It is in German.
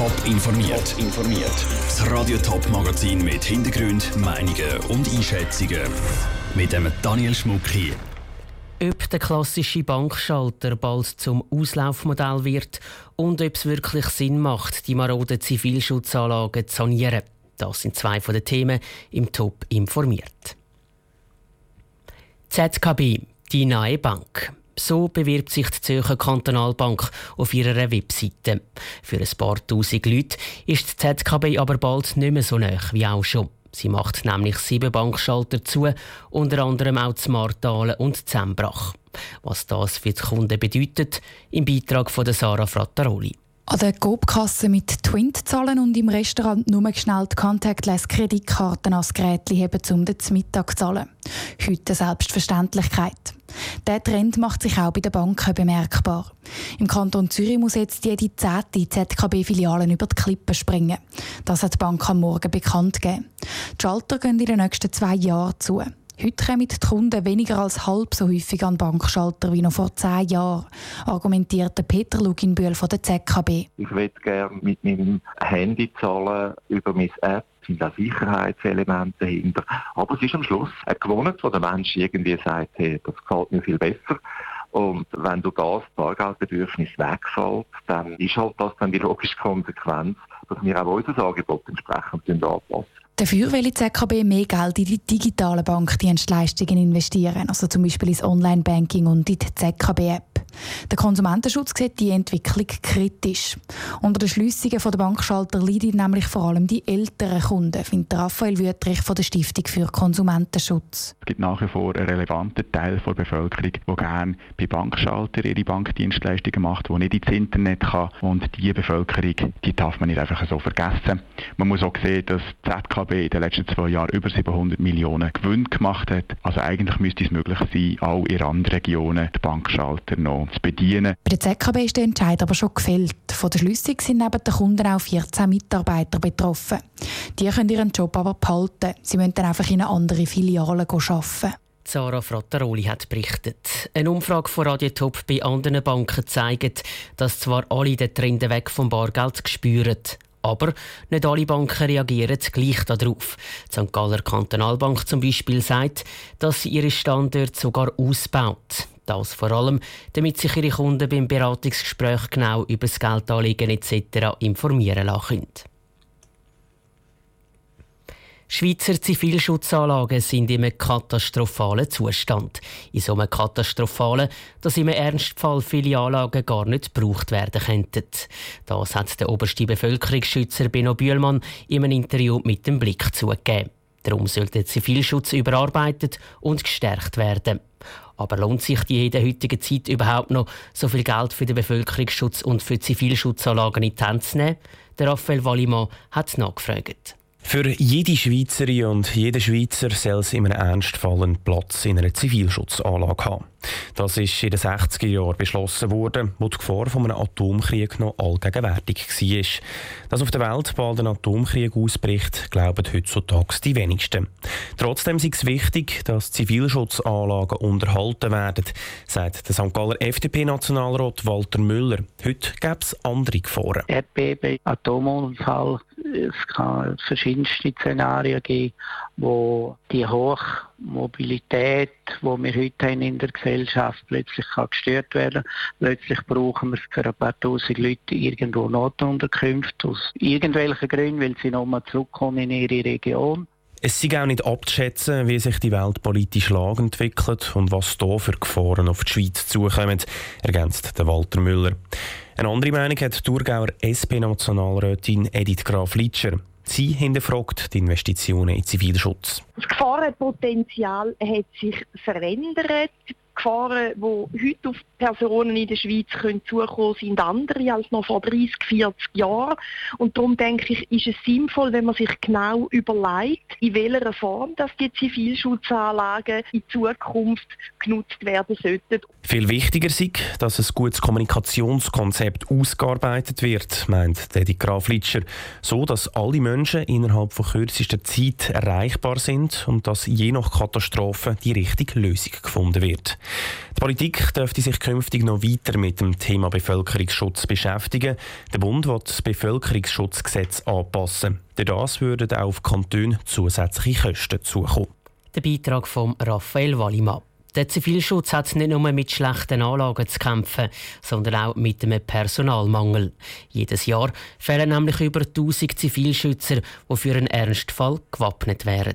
Top informiert. informiert. Das Radio Top Magazin mit Hintergrund, Meinungen und Einschätzungen mit dem Daniel Schmuck hier. Ob der klassische Bankschalter bald zum Auslaufmodell wird und ob es wirklich Sinn macht, die maroden Zivilschutzanlagen zu sanieren. Das sind zwei von den Themen im Top informiert. ZKB, die neue Bank. So bewirbt sich die Zürcher Kantonalbank auf ihrer Webseite. Für ein paar tausend Leute ist die ZKB aber bald nicht mehr so nah wie auch schon. Sie macht nämlich sieben Bankschalter zu, unter anderem auch Martalen und Zembrach. Was das für die Kunden bedeutet, im Beitrag von Sarah Frattaroli. An der Coop-Kasse mit Twint-Zahlen und im Restaurant nur schnell die Contactless-Kreditkarten als Gerät heben, um den Mittag zu zahlen. Heute Selbstverständlichkeit. Der Trend macht sich auch bei den Banken bemerkbar. Im Kanton Zürich muss jetzt jede zehnte ZKB-Filialen über die Klippe springen. Das hat die Bank am Morgen bekannt gegeben. Die Schalter gehen in den nächsten zwei Jahren zu. Heute kommen die Kunden weniger als halb so häufig an Bankschalter wie noch vor zehn Jahren, argumentierte Peter Luginbühl von der ZKB. Ich würde gerne mit meinem Handy zahlen über meine App sind auch Sicherheitselemente dahinter. Aber es ist am Schluss eine Gewohnheit, wo der Mensch irgendwie sagt, hey, das gefällt mir viel besser. Und wenn du das Bargeldbedürfnis wegfällt, dann ist halt das dann die logische Konsequenz, dass wir auch unser Angebot entsprechend anpassen. Dafür will die ZKB mehr Geld in die digitalen Bankdienstleistungen investieren, also zum Beispiel ins Online-Banking und in die ZKB-App. Der Konsumentenschutz sieht die Entwicklung kritisch. Unter den Schliessungen der Bankschalter leiden nämlich vor allem die älteren Kunden, findet Raphael Wüttrich von der Stiftung für Konsumentenschutz. Es gibt nach wie vor einen relevanten Teil der Bevölkerung, der gerne bei Bankschalter ihre Bankdienstleistungen macht, die nicht ins Internet kann. Und diese Bevölkerung, die darf man nicht einfach so vergessen. Man muss auch sehen, dass die ZKB in den letzten zwei Jahren über 700 Millionen Gewinn gemacht hat. Also eigentlich müsste es möglich sein, auch in anderen Regionen die Bankschalter noch zu bedienen. Bei der ZKB ist der Entscheid aber schon gefällt. Von der Schlüssig sind neben den Kunden auch 14 Mitarbeiter betroffen. Die können ihren Job aber behalten. Sie müssen dann einfach in eine andere Filiale arbeiten. Sarah Frattaroli hat berichtet. Eine Umfrage von Radio Top bei anderen Banken zeigt, dass zwar alle den Trend weg vom Bargeld spüren, aber nicht alle Banken reagieren gleich darauf. Die St. Galler Kantonalbank zum Beispiel sagt, dass sie ihre Standorte sogar ausbaut. Das vor allem, damit sich Ihre Kunden beim Beratungsgespräch genau über das Geldanlegen etc. informieren lassen Schweizer Zivilschutzanlagen sind in einem katastrophalen Zustand. In so einem katastrophalen, dass im Ernstfall viele Anlagen gar nicht gebraucht werden könnten. Das hat der oberste Bevölkerungsschützer Benno Bühlmann in einem Interview mit dem Blick zugegeben. Darum sollte der Zivilschutz überarbeitet und gestärkt werden. Aber lohnt sich die in der heutigen Zeit überhaupt noch, so viel Geld für den Bevölkerungsschutz und für Zivilschutzanlagen in die Hand zu nehmen? Der Raphael Wallimann hat nachgefragt. Für jede Schweizerin und jeden Schweizer soll es in einem Ernstfall einen Platz in einer Zivilschutzanlage haben. Das ist in den 60er Jahren beschlossen worden, wo die Gefahr von einem Atomkrieg noch allgegenwärtig war. Dass auf der Welt bald ein Atomkrieg ausbricht, glauben heutzutage die wenigsten. Trotzdem ist es wichtig, dass Zivilschutzanlagen unterhalten werden, sagt der St. Galler FDP-Nationalrat Walter Müller. Heute gäbe es andere Gefahren. Erdbeben, Atomunfall, es kann verschiedenste Szenarien geben, wo die Hochmobilität, die wir heute haben in der Gesellschaft, plötzlich kann gestört werden. Plötzlich brauchen wir für ein paar tausend Leute irgendwo Notunterkünfte aus irgendwelchen Gründen, weil sie nochmal zurückkommen in ihre Region. Es ist auch nicht abzuschätzen, wie sich die weltpolitische Lage entwickelt und was hier für Gefahren auf die Schweiz zukommen, ergänzt Walter Müller. Eine andere Meinung hat die Thurgauer SP-Nationalrätin Edith Graf-Litscher. Sie hinterfragt die Investitionen in Zivilschutz. Das Gefahrenpotenzial hat sich verändert. Gefahren, die heute auf Personen in der Schweiz können zukommen sind andere als noch vor 30, 40 Jahren. Und darum denke ich, ist es sinnvoll, wenn man sich genau überlegt, in welcher Form dass die Zivilschutzanlagen in Zukunft genutzt werden sollten. Viel wichtiger ist, dass ein gutes Kommunikationskonzept ausgearbeitet wird, meint Dedi Graf Litscher, so dass alle Menschen innerhalb von kürzester Zeit erreichbar sind und dass je nach Katastrophe die richtige Lösung gefunden wird. Die Politik dürfte sich künftig noch weiter mit dem Thema Bevölkerungsschutz beschäftigen. Der Bund wird das Bevölkerungsschutzgesetz anpassen. Durch würden auch auf Kantone zusätzliche Kosten zukommen. Der Beitrag von Raphael Wallimann. Der Zivilschutz hat nicht nur mit schlechten Anlagen zu kämpfen, sondern auch mit einem Personalmangel. Jedes Jahr fehlen nämlich über 1000 Zivilschützer, die für einen Ernstfall gewappnet wären.